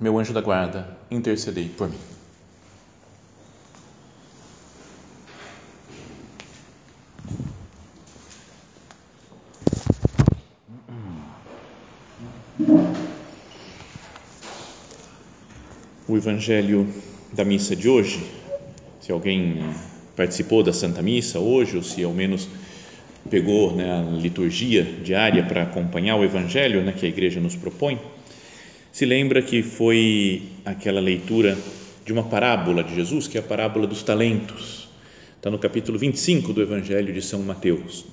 meu anjo da guarda, intercedei por mim. O Evangelho da missa de hoje, se alguém participou da Santa Missa hoje, ou se ao menos pegou né, a liturgia diária para acompanhar o Evangelho né, que a igreja nos propõe, se lembra que foi aquela leitura de uma parábola de Jesus, que é a parábola dos talentos. Está no capítulo 25 do Evangelho de São Mateus.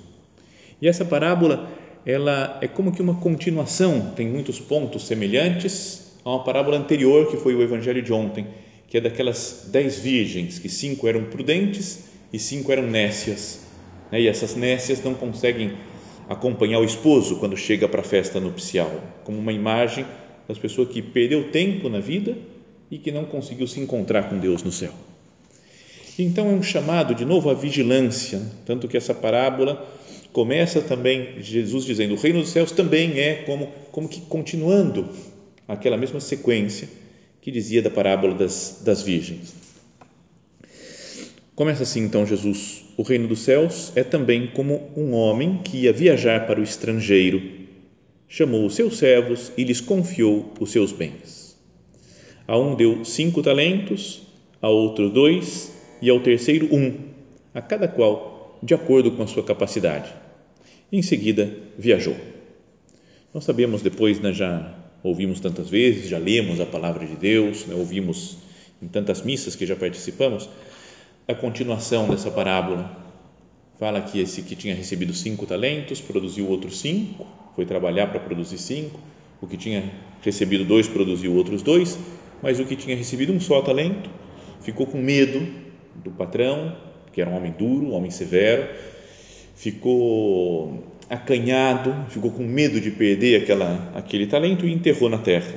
E essa parábola, ela é como que uma continuação, tem muitos pontos semelhantes a uma parábola anterior, que foi o Evangelho de ontem, que é daquelas dez virgens, que cinco eram prudentes e cinco eram nécias. Né? E essas nécias não conseguem acompanhar o esposo quando chega para a festa nupcial, como uma imagem das pessoas que perdeu tempo na vida e que não conseguiu se encontrar com Deus no céu. Então é um chamado de novo à vigilância, tanto que essa parábola começa também Jesus dizendo: o reino dos céus também é como como que continuando aquela mesma sequência que dizia da parábola das, das virgens. Começa assim então Jesus: o reino dos céus é também como um homem que ia viajar para o estrangeiro chamou os seus servos e lhes confiou os seus bens. A um deu cinco talentos, a outro dois e ao terceiro um, a cada qual de acordo com a sua capacidade. Em seguida, viajou. Nós sabemos depois, né, já ouvimos tantas vezes, já lemos a palavra de Deus, né, ouvimos em tantas missas que já participamos, a continuação dessa parábola. Fala que esse que tinha recebido cinco talentos produziu outros cinco, foi trabalhar para produzir cinco, o que tinha recebido dois produziu outros dois, mas o que tinha recebido um só talento ficou com medo do patrão, que era um homem duro, um homem severo, ficou acanhado, ficou com medo de perder aquela, aquele talento e enterrou na terra.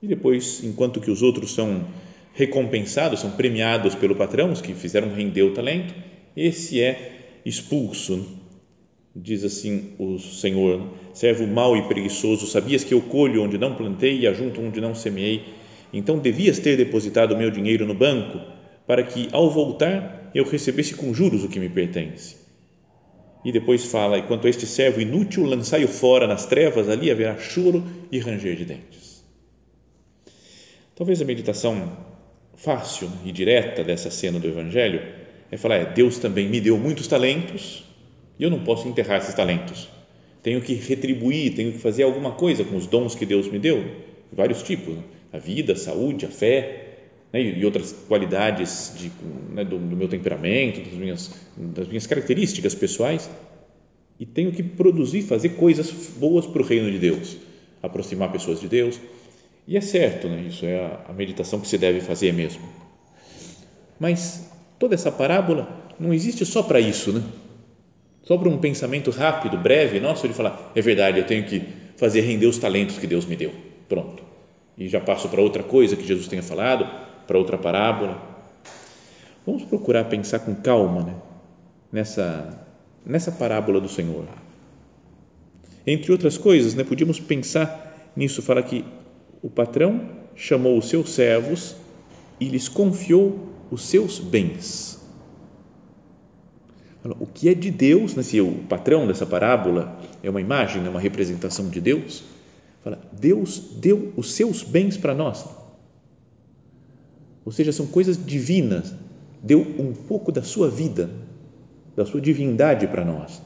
E depois, enquanto que os outros são recompensados, são premiados pelo patrão, os que fizeram render o talento, esse é expulso Diz assim o Senhor: servo mau e preguiçoso, sabias que eu colho onde não plantei e ajunto onde não semeei? Então devias ter depositado o meu dinheiro no banco, para que, ao voltar, eu recebesse com juros o que me pertence. E depois fala: e quanto a este servo inútil, lançai-o fora nas trevas, ali haverá choro e ranger de dentes. Talvez a meditação fácil e direta dessa cena do Evangelho é falar: é, Deus também me deu muitos talentos e eu não posso enterrar esses talentos. Tenho que retribuir, tenho que fazer alguma coisa com os dons que Deus me deu, vários tipos: né? a vida, a saúde, a fé né? e outras qualidades de, né? do, do, meu temperamento, das minhas, das minhas características pessoais. E tenho que produzir, fazer coisas boas para o reino de Deus, aproximar pessoas de Deus. E é certo, né? isso é a, a meditação que se deve fazer mesmo. Mas toda essa parábola não existe só para isso, né? Só para um pensamento rápido, breve, nosso, de falar, é verdade, eu tenho que fazer render os talentos que Deus me deu. Pronto. E já passo para outra coisa que Jesus tenha falado, para outra parábola. Vamos procurar pensar com calma né? nessa, nessa parábola do Senhor. Entre outras coisas, né, podíamos pensar nisso, fala que o patrão chamou os seus servos e lhes confiou os seus bens o que é de Deus, né? se o patrão dessa parábola é uma imagem, é uma representação de Deus, fala, Deus deu os seus bens para nós. Ou seja, são coisas divinas, deu um pouco da sua vida, da sua divindade para nós.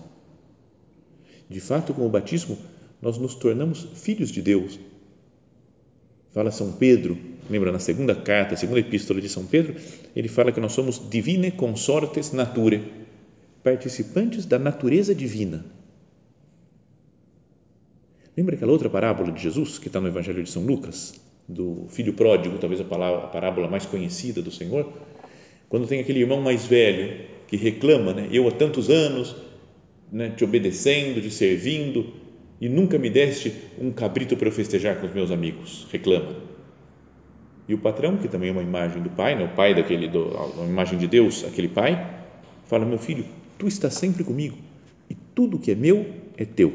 De fato, com o batismo, nós nos tornamos filhos de Deus. Fala São Pedro, lembra na segunda carta, segunda epístola de São Pedro, ele fala que nós somos divine consortes nature participantes da natureza divina. Lembra aquela outra parábola de Jesus que está no Evangelho de São Lucas? do filho pródigo, talvez a, palavra, a parábola mais conhecida do Senhor, quando tem aquele irmão mais velho que reclama, né? Eu há tantos anos né, te obedecendo, te servindo e nunca me deste um cabrito para eu festejar com os meus amigos, reclama. E o patrão, que também é uma imagem do pai, né, o pai daquele, do, uma imagem de Deus, aquele pai, fala: Meu filho, tu estás sempre comigo e tudo que é meu é teu.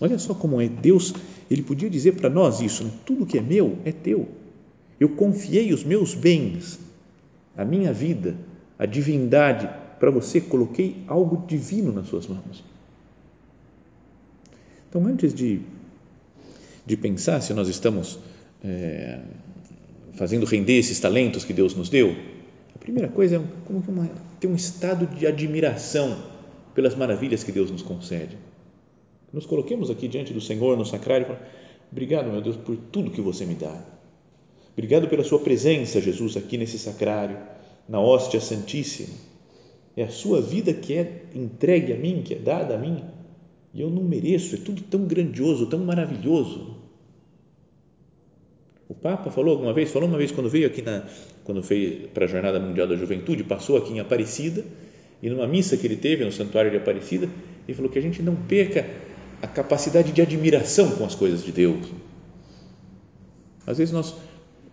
Olha só como é Deus, ele podia dizer para nós isso: né? tudo que é meu é teu. Eu confiei os meus bens, a minha vida, a divindade para você, coloquei algo divino nas suas mãos. Então, antes de, de pensar se nós estamos é, fazendo render esses talentos que Deus nos deu, a primeira coisa é como que uma, ter um estado de admiração pelas maravilhas que Deus nos concede. Nos coloquemos aqui diante do Senhor no sacrário e falamos, obrigado, meu Deus, por tudo que você me dá. Obrigado pela sua presença, Jesus, aqui nesse sacrário, na hóstia santíssima. É a sua vida que é entregue a mim, que é dada a mim, e eu não mereço, é tudo tão grandioso, tão maravilhoso. O Papa falou alguma vez, falou uma vez quando veio aqui na, quando fez para a Jornada Mundial da Juventude, passou aqui em Aparecida, e numa missa que ele teve no Santuário de Aparecida, ele falou que a gente não perca a capacidade de admiração com as coisas de Deus. Às vezes nós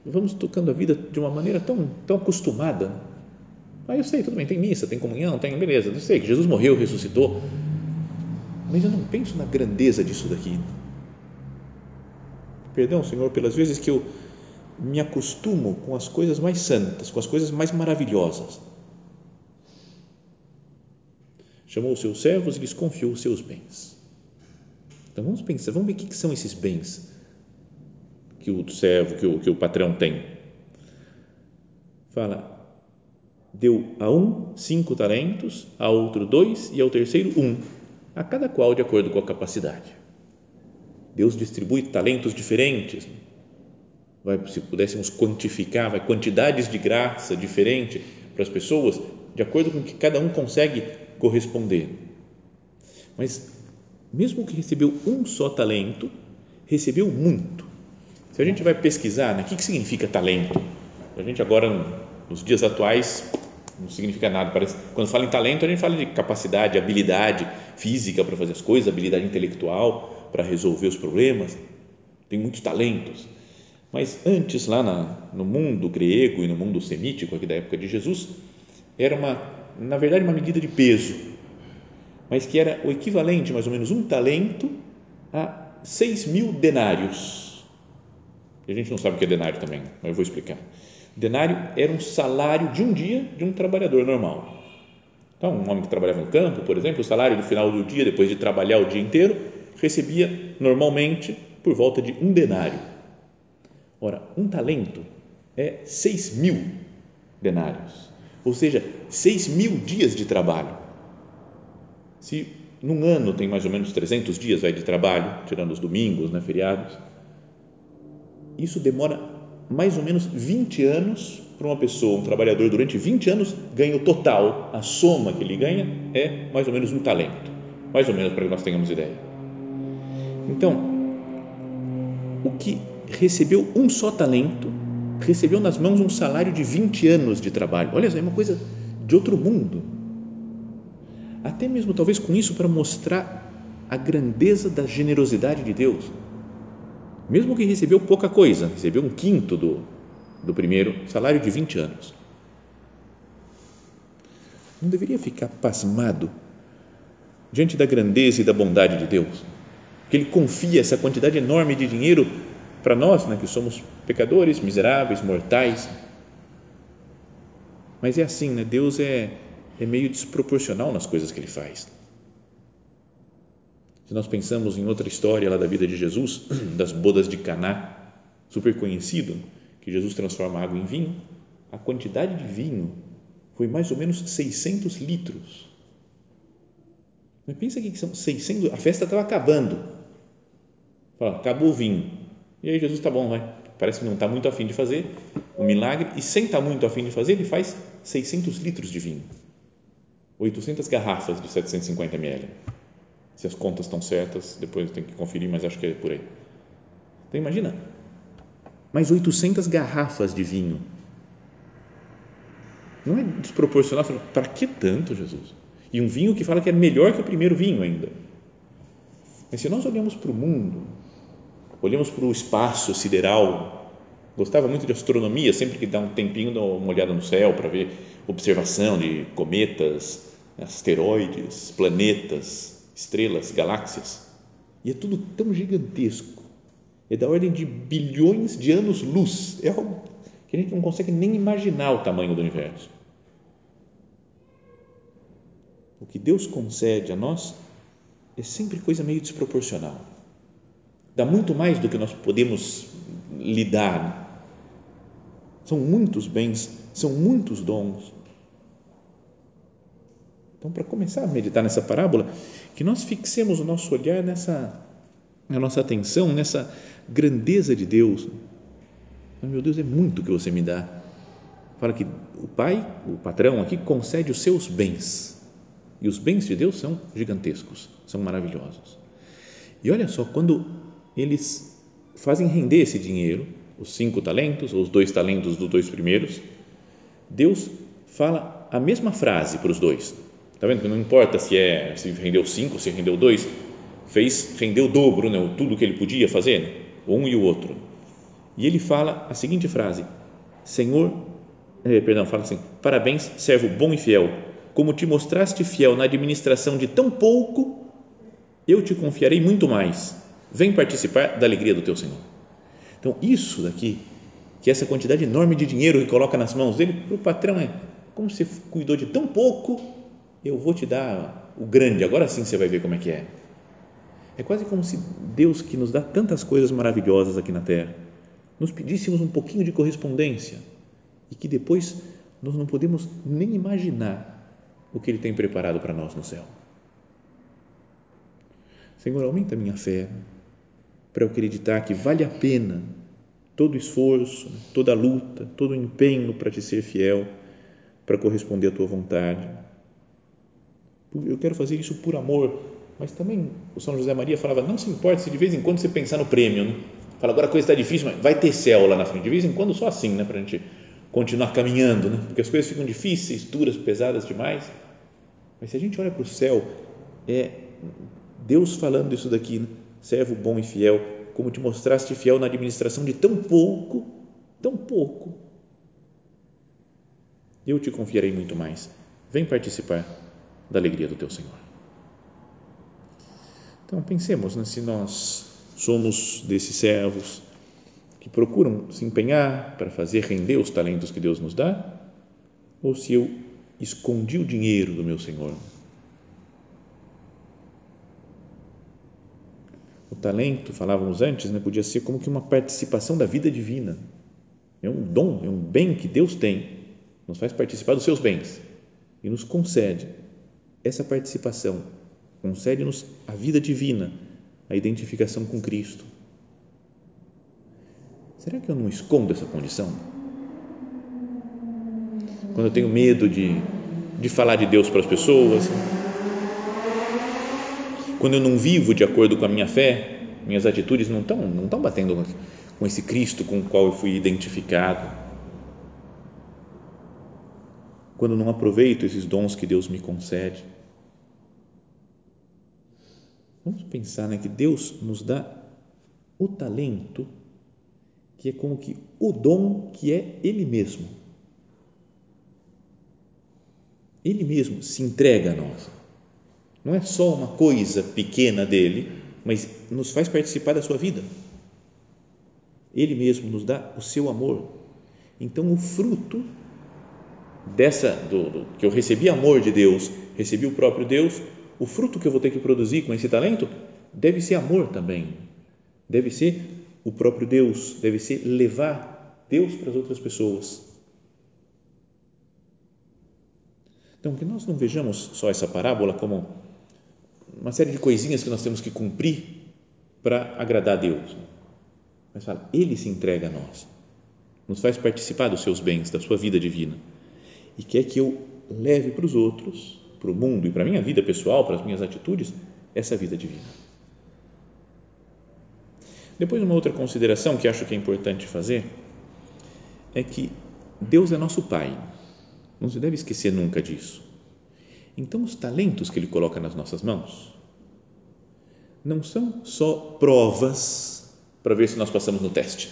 vamos tocando a vida de uma maneira tão, tão acostumada. Ah, eu sei, tudo bem, tem missa, tem comunhão, tem beleza, eu sei que Jesus morreu, ressuscitou, mas eu não penso na grandeza disso daqui. Perdão, Senhor, pelas vezes que eu me acostumo com as coisas mais santas, com as coisas mais maravilhosas. Chamou os seus servos e lhes confiou os seus bens. Então vamos pensar, vamos ver o que são esses bens que o servo, que o, que o patrão tem. Fala, deu a um cinco talentos, a outro dois e ao terceiro um, a cada qual de acordo com a capacidade. Deus distribui talentos diferentes. Vai, se pudéssemos quantificar, vai quantidades de graça diferente para as pessoas, de acordo com o que cada um consegue corresponder. Mas mesmo que recebeu um só talento, recebeu muito. Se a gente vai pesquisar, né, o que, significa talento? A gente agora, nos dias atuais, não significa nada. Parece, quando fala em talento, a gente fala de capacidade, habilidade física para fazer as coisas, habilidade intelectual para resolver os problemas. Tem muitos talentos. Mas antes, lá na, no mundo grego e no mundo semítico, aqui da época de Jesus, era uma, na verdade, uma medida de peso mas que era o equivalente, mais ou menos, um talento a 6 mil denários. A gente não sabe o que é denário também, mas eu vou explicar. Denário era um salário de um dia de um trabalhador normal. Então, um homem que trabalhava no campo, por exemplo, o salário no final do dia, depois de trabalhar o dia inteiro, recebia normalmente por volta de um denário. Ora, um talento é 6 mil denários, ou seja, 6 mil dias de trabalho. Se num ano tem mais ou menos 300 dias aí de trabalho, tirando os domingos, né, feriados, isso demora mais ou menos 20 anos para uma pessoa, um trabalhador durante 20 anos ganha o total, a soma que ele ganha é mais ou menos um talento, mais ou menos para que nós tenhamos ideia. Então, o que recebeu um só talento, recebeu nas mãos um salário de 20 anos de trabalho. Olha, é uma coisa de outro mundo até mesmo talvez com isso para mostrar a grandeza da generosidade de Deus. Mesmo que recebeu pouca coisa, recebeu um quinto do, do primeiro salário de 20 anos. Não deveria ficar pasmado diante da grandeza e da bondade de Deus, que Ele confia essa quantidade enorme de dinheiro para nós, né, que somos pecadores, miseráveis, mortais. Mas é assim, né? Deus é é meio desproporcional nas coisas que ele faz. Se nós pensamos em outra história lá da vida de Jesus, das bodas de Caná, super conhecido, que Jesus transforma água em vinho, a quantidade de vinho foi mais ou menos 600 litros. Mas pensa que são 600, a festa estava acabando. Fala, acabou o vinho. E aí Jesus, tá bom, vai. Parece que não está muito afim de fazer o milagre e sem estar tá muito afim de fazer, ele faz 600 litros de vinho. 800 garrafas de 750 ml. Se as contas estão certas, depois tem que conferir, mas acho que é por aí. Então imagina, mais 800 garrafas de vinho. Não é desproporcional? Para que tanto, Jesus? E um vinho que fala que é melhor que o primeiro vinho ainda. Mas se nós olhamos para o mundo, olhamos para o espaço sideral, gostava muito de astronomia, sempre que dá um tempinho, dá uma olhada no céu para ver observação de cometas, asteroides, planetas, estrelas, galáxias. E é tudo tão gigantesco. É da ordem de bilhões de anos-luz. É algo que a gente não consegue nem imaginar o tamanho do universo. O que Deus concede a nós é sempre coisa meio desproporcional. Dá muito mais do que nós podemos lidar. São muitos bens, são muitos dons. Então, para começar a meditar nessa parábola, que nós fixemos o nosso olhar nessa, a nossa atenção nessa grandeza de Deus. Meu Deus, é muito que você me dá. Fala que o pai, o patrão aqui, concede os seus bens. E os bens de Deus são gigantescos, são maravilhosos. E olha só, quando eles fazem render esse dinheiro, os cinco talentos, ou os dois talentos dos dois primeiros, Deus fala a mesma frase para os dois. Está vendo que não importa se é se rendeu cinco, se rendeu dois, fez rendeu o dobro, né, tudo que ele podia fazer, né, um e o outro. E ele fala a seguinte frase: Senhor, eh, perdão, fala assim: Parabéns, servo bom e fiel. Como te mostraste fiel na administração de tão pouco, eu te confiarei muito mais. Vem participar da alegria do teu Senhor. Então, isso daqui, que essa quantidade enorme de dinheiro que coloca nas mãos dele, para o patrão é como você cuidou de tão pouco, eu vou te dar o grande, agora sim você vai ver como é que é. É quase como se Deus, que nos dá tantas coisas maravilhosas aqui na terra, nos pedíssemos um pouquinho de correspondência e que depois nós não podemos nem imaginar o que Ele tem preparado para nós no céu. Senhor, aumenta a minha fé para eu acreditar que vale a pena todo esforço, toda luta, todo empenho para te ser fiel, para corresponder à tua vontade eu quero fazer isso por amor, mas também o São José Maria falava, não se importe se de vez em quando você pensar no prêmio, né? fala, agora a coisa está difícil, mas vai ter céu lá na frente, de vez em quando só assim, né? para a gente continuar caminhando, né? porque as coisas ficam difíceis, duras, pesadas demais, mas se a gente olha para o céu, é Deus falando isso daqui, né? Servo bom e fiel, como te mostraste fiel na administração de tão pouco, tão pouco, eu te confiarei muito mais, vem participar da alegria do teu Senhor. Então, pensemos né, se nós somos desses servos que procuram se empenhar para fazer render os talentos que Deus nos dá, ou se eu escondi o dinheiro do meu Senhor. Talento, falávamos antes, né, podia ser como que uma participação da vida divina. É um dom, é um bem que Deus tem, nos faz participar dos seus bens e nos concede essa participação concede-nos a vida divina, a identificação com Cristo. Será que eu não escondo essa condição? Quando eu tenho medo de, de falar de Deus para as pessoas, quando eu não vivo de acordo com a minha fé, minhas atitudes não estão não estão batendo com esse Cristo com o qual eu fui identificado. Quando não aproveito esses dons que Deus me concede Vamos pensar né, que Deus nos dá o talento, que é como que o dom que é Ele mesmo. Ele mesmo se entrega a nós. Não é só uma coisa pequena dele, mas nos faz participar da sua vida. Ele mesmo nos dá o seu amor. Então, o fruto dessa do, do, que eu recebi amor de Deus, recebi o próprio Deus, o fruto que eu vou ter que produzir com esse talento deve ser amor também, deve ser o próprio Deus, deve ser levar Deus para as outras pessoas. Então, que nós não vejamos só essa parábola como uma série de coisinhas que nós temos que cumprir para agradar a Deus. Mas fala, Ele se entrega a nós, nos faz participar dos seus bens, da sua vida divina e quer que eu leve para os outros para o mundo e para a minha vida pessoal, para as minhas atitudes, essa vida divina. Depois, uma outra consideração que acho que é importante fazer é que Deus é nosso Pai. Não se deve esquecer nunca disso. Então, os talentos que Ele coloca nas nossas mãos não são só provas para ver se nós passamos no teste.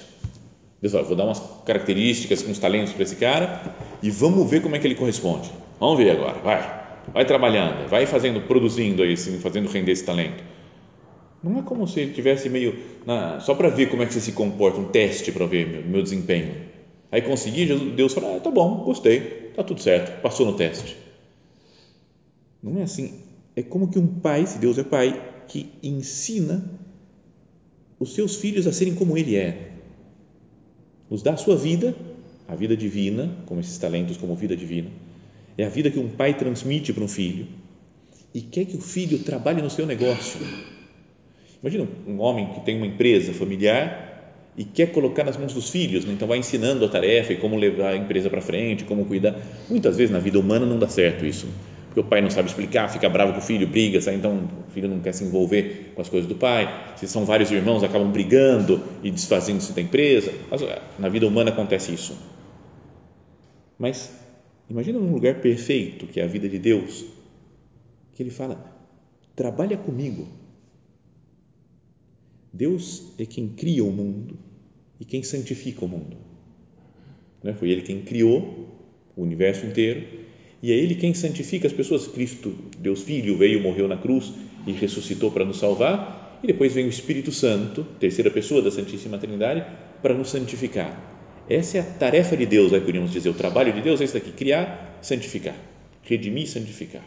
Deus fala, vou dar umas características, uns talentos para esse cara e vamos ver como é que ele corresponde. Vamos ver agora, vai. Vai trabalhando, vai fazendo, produzindo aí, fazendo render esse talento. Não é como se ele tivesse meio na, só para ver como é que você se comporta, um teste para ver meu, meu desempenho. Aí consegui, Deus fala, ah, tá bom, gostei, tá tudo certo, passou no teste. Não é assim. É como que um pai, se Deus é pai, que ensina os seus filhos a serem como ele é. Os dá a sua vida, a vida divina, como esses talentos, como vida divina. É a vida que um pai transmite para um filho e quer que o filho trabalhe no seu negócio. Imagina um homem que tem uma empresa familiar e quer colocar nas mãos dos filhos, né? então vai ensinando a tarefa e como levar a empresa para frente, como cuidar. Muitas vezes na vida humana não dá certo isso, porque o pai não sabe explicar, fica bravo com o filho, briga, sabe? então o filho não quer se envolver com as coisas do pai. Se são vários irmãos, acabam brigando e desfazendo-se da empresa. Na vida humana acontece isso. Mas imagina num lugar perfeito, que é a vida de Deus, que ele fala: trabalha comigo Deus é quem cria o mundo e quem santifica o mundo. Né? Foi Ele quem criou o universo inteiro e é Ele quem santifica as pessoas. Cristo, Deus Filho, veio, morreu na cruz e ressuscitou para nos salvar e depois vem o Espírito Santo, terceira pessoa da Santíssima Trindade, para nos santificar. Essa é a tarefa de Deus, aí podemos dizer, o trabalho de Deus é esse daqui, criar, santificar, redimir e santificar.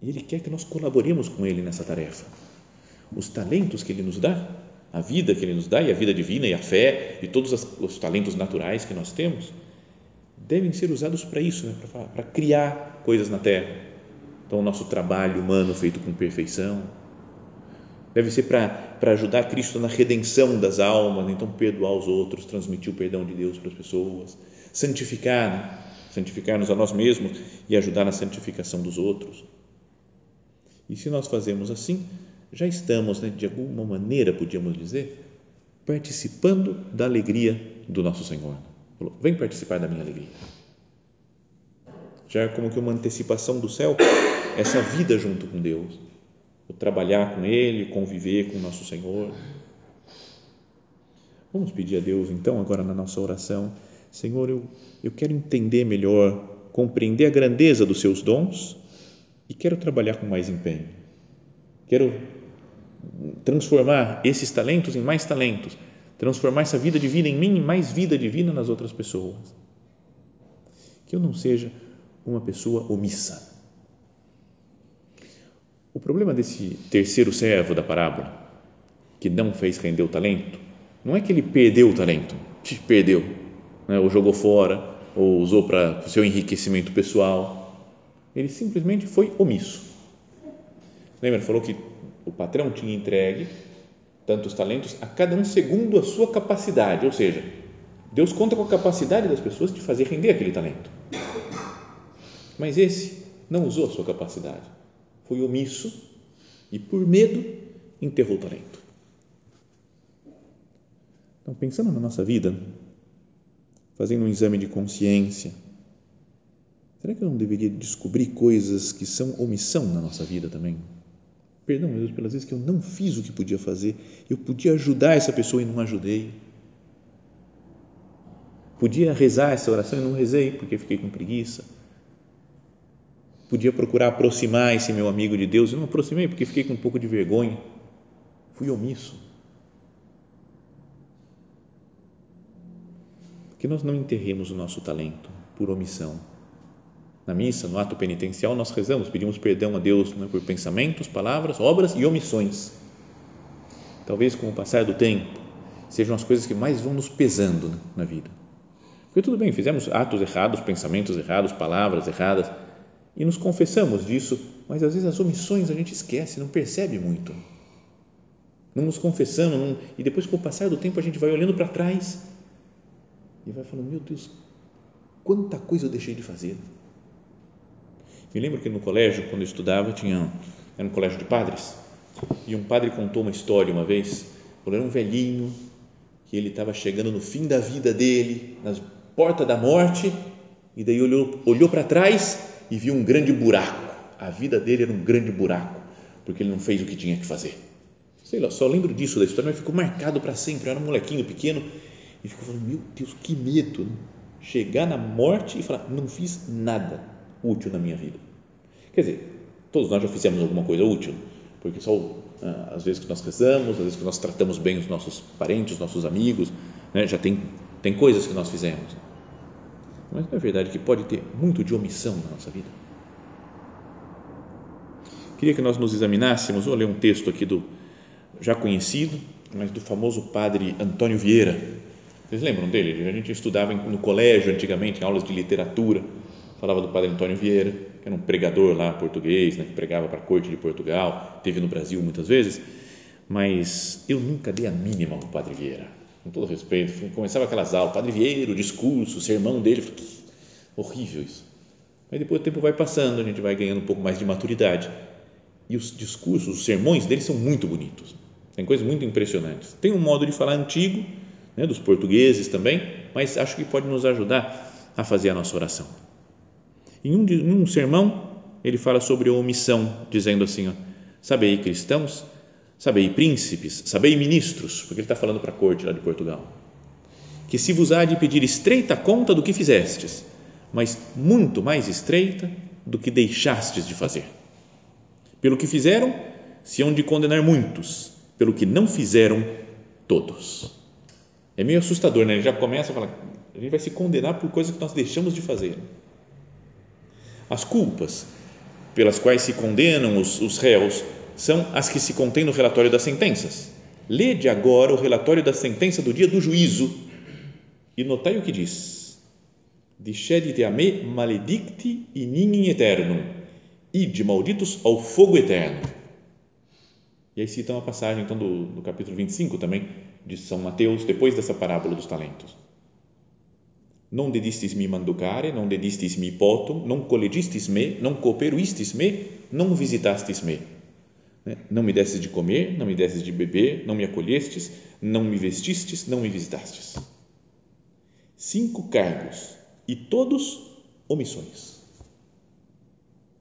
E Ele quer que nós colaboremos com Ele nessa tarefa os talentos que Ele nos dá, a vida que Ele nos dá, e a vida divina, e a fé, e todos os talentos naturais que nós temos, devem ser usados para isso, né? para, criar coisas na terra. Então, o nosso trabalho humano feito com perfeição, deve ser para, para ajudar Cristo na redenção das almas, né? então perdoar os outros, transmitir o perdão de Deus para as pessoas, santificar, né? santificar-nos a nós mesmos e ajudar na santificação dos outros. E se nós fazemos assim, já estamos, né, de alguma maneira, podíamos dizer, participando da alegria do nosso Senhor. Falou, vem participar da minha alegria. Já é como que uma antecipação do céu, essa vida junto com Deus, o trabalhar com Ele, conviver com o nosso Senhor. Vamos pedir a Deus, então, agora na nossa oração, Senhor, eu, eu quero entender melhor, compreender a grandeza dos seus dons e quero trabalhar com mais empenho. Quero transformar esses talentos em mais talentos, transformar essa vida divina em mim em mais vida divina nas outras pessoas. Que eu não seja uma pessoa omissa. O problema desse terceiro servo da parábola, que não fez render o talento, não é que ele perdeu o talento, perdeu, né, ou jogou fora, ou usou para o seu enriquecimento pessoal. Ele simplesmente foi omisso. Lembra? Falou que o patrão tinha entregue tantos talentos a cada um segundo a sua capacidade, ou seja, Deus conta com a capacidade das pessoas de fazer render aquele talento. Mas esse não usou a sua capacidade, foi omisso e por medo enterrou o talento. Então, pensando na nossa vida, fazendo um exame de consciência, será que eu não deveria descobrir coisas que são omissão na nossa vida também? Perdão, meu Deus, pelas vezes que eu não fiz o que podia fazer. Eu podia ajudar essa pessoa e não ajudei. Podia rezar essa oração e não rezei porque fiquei com preguiça. Podia procurar aproximar esse meu amigo de Deus e não aproximei porque fiquei com um pouco de vergonha. Fui omisso. Que nós não enterremos o nosso talento por omissão na missa, no ato penitencial, nós rezamos, pedimos perdão a Deus né, por pensamentos, palavras, obras e omissões. Talvez com o passar do tempo sejam as coisas que mais vão nos pesando né, na vida. Porque tudo bem, fizemos atos errados, pensamentos errados, palavras erradas e nos confessamos disso, mas às vezes as omissões a gente esquece, não percebe muito. Não nos confessamos não, e depois com o passar do tempo a gente vai olhando para trás e vai falando: Meu Deus, quanta coisa eu deixei de fazer me lembro que no colégio, quando eu estudava, tinha, era um colégio de padres, E um padre contou uma história uma vez, quando era um velhinho, que ele estava chegando no fim da vida dele, na porta da morte, e daí olhou, olhou para trás e viu um grande buraco. A vida dele era um grande buraco, porque ele não fez o que tinha que fazer. Sei lá, só lembro disso da história, mas ficou marcado para sempre. Eu era um molequinho pequeno e ficou falando: Meu Deus, que medo! Chegar na morte e falar: Não fiz nada útil na minha vida. Quer dizer, todos nós já fizemos alguma coisa útil, porque só ah, às vezes que nós rezamos, às vezes que nós tratamos bem os nossos parentes, os nossos amigos, né? já tem, tem coisas que nós fizemos. Mas não é verdade que pode ter muito de omissão na nossa vida? Queria que nós nos examinássemos, vou ler um texto aqui do já conhecido, mas do famoso padre Antônio Vieira. Vocês lembram dele? A gente estudava no colégio antigamente, em aulas de literatura, falava do padre Antônio Vieira, que era um pregador lá português, né, que pregava para a corte de Portugal, teve no Brasil muitas vezes, mas eu nunca dei a mínima ao padre Vieira, com todo respeito. Começava aquelas aulas, padre Vieira, o discurso, o sermão dele, falei, horrível isso. Mas depois o tempo vai passando, a gente vai ganhando um pouco mais de maturidade e os discursos, os sermões dele são muito bonitos. Tem coisas muito impressionantes. Tem um modo de falar antigo, né, dos portugueses também, mas acho que pode nos ajudar a fazer a nossa oração. Em um, em um sermão, ele fala sobre omissão, dizendo assim: ó, Sabei, cristãos, sabei, príncipes, sabei, ministros, porque ele está falando para a corte lá de Portugal, que se vos há de pedir estreita conta do que fizestes, mas muito mais estreita do que deixastes de fazer pelo que fizeram, se hão de condenar muitos, pelo que não fizeram, todos. É meio assustador, né? Ele já começa a falar, a gente vai se condenar por coisas que nós deixamos de fazer. As culpas pelas quais se condenam os, os réus são as que se contêm no relatório das sentenças. Lede agora o relatório da sentença do dia do juízo e notai o que diz. Discedite a me maledicti in ignem eternum e de malditos ao fogo eterno. E aí cita uma passagem então do, do capítulo 25 também de São Mateus, depois dessa parábola dos talentos. Non dedistis mi manducare, non dedistis mi potum, non collegistis me, non cooperuistis me, non visitastis me. Né? Não me desses de comer, não me desses de beber, não me acolhestes, não me vestistes, não me visitastes. Cinco cargos e todos omissões.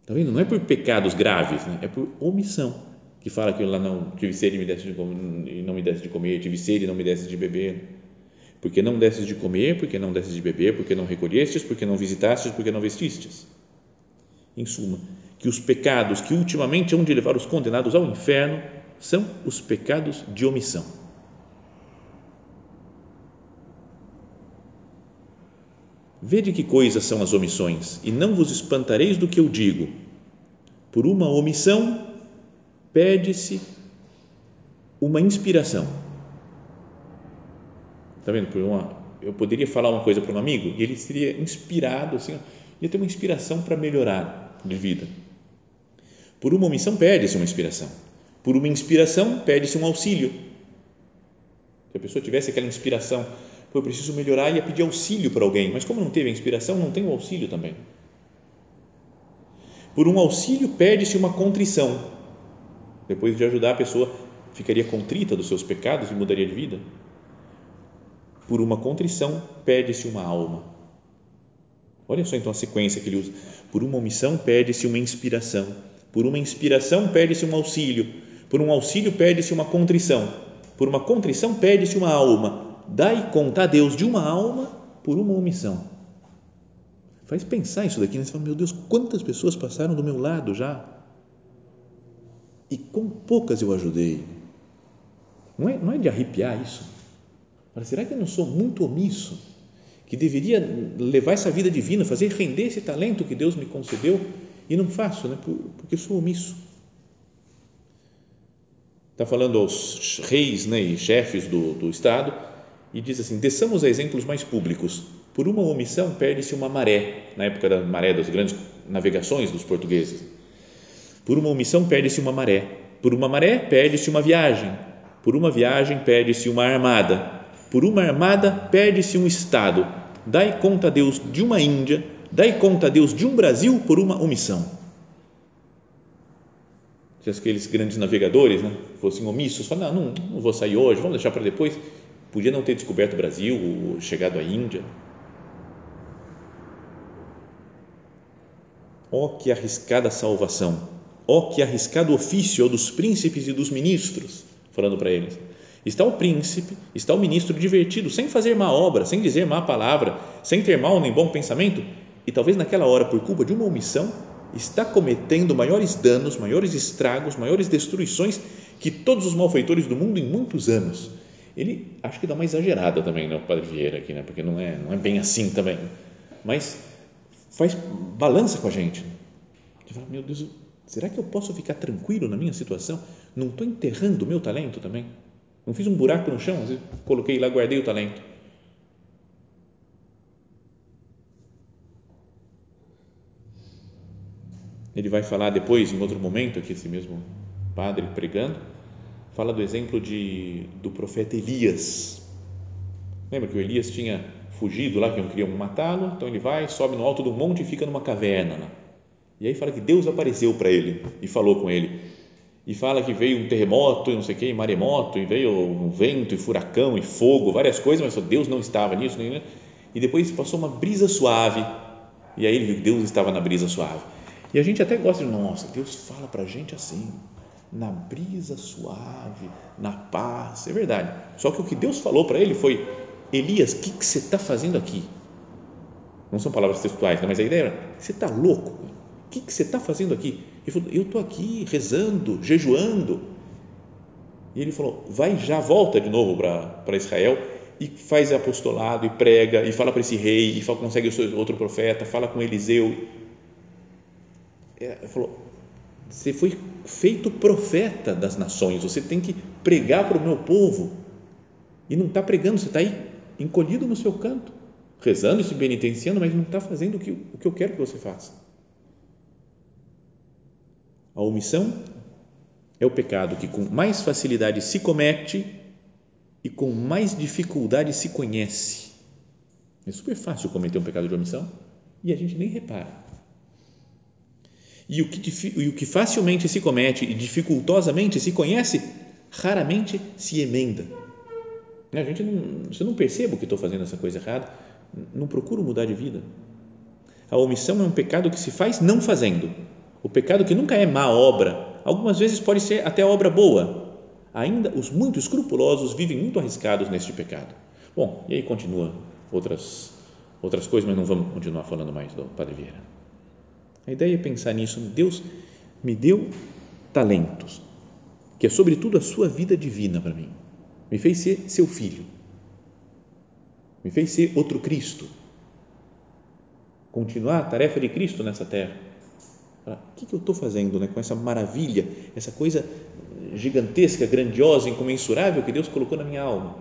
Está vendo? Não é por pecados graves, né? é por omissão. Que fala que lá não tive sede e me de comer, não me desse de comer, tive sede e não me desse de beber. Porque não desses de comer, porque não desses de beber, porque não recolhestes, porque não visitastes, porque não vestistes. Em suma, que os pecados que ultimamente hão de levar os condenados ao inferno são os pecados de omissão. Vede que coisas são as omissões, e não vos espantareis do que eu digo. Por uma omissão, perde-se uma inspiração. Está vendo? Por uma, eu poderia falar uma coisa para um amigo e ele seria inspirado, assim, ia ter uma inspiração para melhorar de vida. Por uma omissão, perde-se uma inspiração. Por uma inspiração, perde-se um auxílio. Se a pessoa tivesse aquela inspiração Pô, eu preciso melhorar e ia pedir auxílio para alguém, mas como não teve a inspiração, não tem o auxílio também. Por um auxílio perde-se uma contrição. Depois de ajudar a pessoa, ficaria contrita dos seus pecados e mudaria de vida. Por uma contrição perde-se uma alma. Olha só então a sequência que ele usa. Por uma omissão perde-se uma inspiração. Por uma inspiração perde-se um auxílio. Por um auxílio perde-se uma contrição. Por uma contrição perde-se uma alma dai conta a Deus de uma alma por uma omissão. Faz pensar isso daqui, né? Você fala, meu Deus, quantas pessoas passaram do meu lado já? E com poucas eu ajudei. Não é, não é de arrepiar isso? Mas será que eu não sou muito omisso? Que deveria levar essa vida divina, fazer render esse talento que Deus me concedeu e não faço, né? porque sou omisso. Está falando aos reis né, e chefes do, do Estado e diz assim: desçamos a exemplos mais públicos. Por uma omissão, perde-se uma maré, na época da maré das grandes navegações dos portugueses. Por uma omissão, perde-se uma maré. Por uma maré, perde-se uma viagem. Por uma viagem, perde-se uma armada. Por uma armada, perde-se um Estado. Dai conta a Deus de uma Índia, dai conta a Deus de um Brasil por uma omissão. se aqueles grandes navegadores né, fossem omissos, falaram, não, não, não vou sair hoje, vamos deixar para depois, podia não ter descoberto o Brasil, chegado à Índia. Ó oh, que arriscada salvação, ó oh, que arriscado ofício dos príncipes e dos ministros, falando para eles. Está o príncipe, está o ministro divertido, sem fazer má obra, sem dizer má palavra, sem ter mal nem bom pensamento, e talvez naquela hora, por culpa de uma omissão, está cometendo maiores danos, maiores estragos, maiores destruições que todos os malfeitores do mundo em muitos anos. Ele acho que dá uma exagerada também, né, o Padre Vieira aqui, né, porque não é, não é bem assim também, mas faz balança com a gente. Você fala, meu Deus, será que eu posso ficar tranquilo na minha situação? Não estou enterrando o meu talento também? Não fiz um buraco no chão, coloquei lá, guardei o talento. Ele vai falar depois, em outro momento, aqui esse mesmo padre pregando, fala do exemplo de, do profeta Elias. Lembra que o Elias tinha fugido lá, que não queriam matá-lo, então ele vai, sobe no alto do monte e fica numa caverna. Né? E aí fala que Deus apareceu para ele e falou com ele. E fala que veio um terremoto e não sei o que, maremoto, e veio um vento e furacão e fogo, várias coisas, mas só Deus não estava nisso. Nem, E depois passou uma brisa suave, e aí ele viu que Deus estava na brisa suave. E a gente até gosta de, nossa, Deus fala para a gente assim, na brisa suave, na paz, é verdade. Só que o que Deus falou para ele foi: Elias, o que, que você está fazendo aqui? Não são palavras textuais, né? mas a ideia era: você está louco? O que, que você está fazendo aqui? Ele falou: eu estou aqui rezando, jejuando. E ele falou: vai já, volta de novo para Israel e faz apostolado e prega e fala para esse rei e fala, consegue outro profeta, fala com Eliseu é, falou, você foi feito profeta das nações, você tem que pregar para o meu povo. E não está pregando, você está aí encolhido no seu canto, rezando e se penitenciando, mas não está fazendo o que, o que eu quero que você faça. A omissão é o pecado que com mais facilidade se comete e com mais dificuldade se conhece. É super fácil cometer um pecado de omissão e a gente nem repara. E o, que, e o que facilmente se comete e dificultosamente se conhece, raramente se emenda. A gente não, se eu não percebo que estou fazendo essa coisa errada, não procuro mudar de vida. A omissão é um pecado que se faz não fazendo. O pecado que nunca é má obra, algumas vezes pode ser até obra boa. Ainda os muito escrupulosos vivem muito arriscados neste pecado. Bom, e aí continua outras outras coisas, mas não vamos continuar falando mais do Padre Vieira. A ideia é pensar nisso. Deus me deu talentos, que é sobretudo a sua vida divina para mim. Me fez ser seu filho. Me fez ser outro Cristo. Continuar a tarefa de Cristo nessa terra. O que, que eu estou fazendo né, com essa maravilha, essa coisa gigantesca, grandiosa, incomensurável que Deus colocou na minha alma,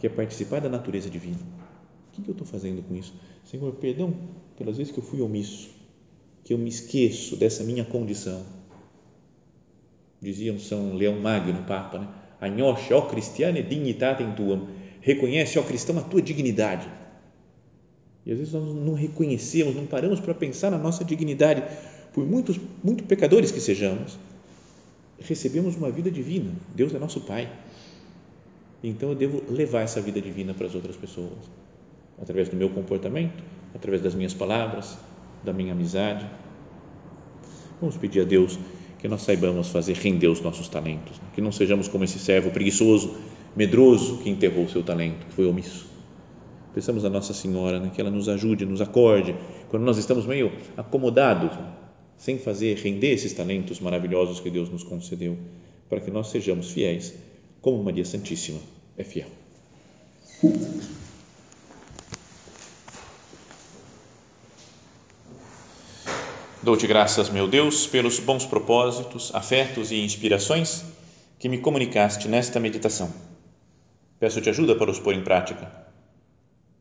que é participar da natureza divina? O que, que eu estou fazendo com isso? Senhor, perdão pelas vezes que eu fui omisso que eu me esqueço dessa minha condição. Dizia um São Leão Magno, Papa, né? Agnosce, ó cristiane, dignitate tuam. Reconhece, ó cristão, a tua dignidade. E às vezes nós não reconhecemos, não paramos para pensar na nossa dignidade. Por muitos, muito pecadores que sejamos, recebemos uma vida divina. Deus é nosso Pai. Então eu devo levar essa vida divina para as outras pessoas, através do meu comportamento, através das minhas palavras, da minha amizade. Vamos pedir a Deus que nós saibamos fazer render os nossos talentos, né? que não sejamos como esse servo preguiçoso, medroso, que enterrou o seu talento, que foi omisso. Pensamos a Nossa Senhora, né? que ela nos ajude, nos acorde, quando nós estamos meio acomodados, sem fazer render esses talentos maravilhosos que Deus nos concedeu, para que nós sejamos fiéis, como Maria Santíssima é fiel. Dou-te graças, meu Deus, pelos bons propósitos, afetos e inspirações que me comunicaste nesta meditação. Peço-te ajuda para os pôr em prática.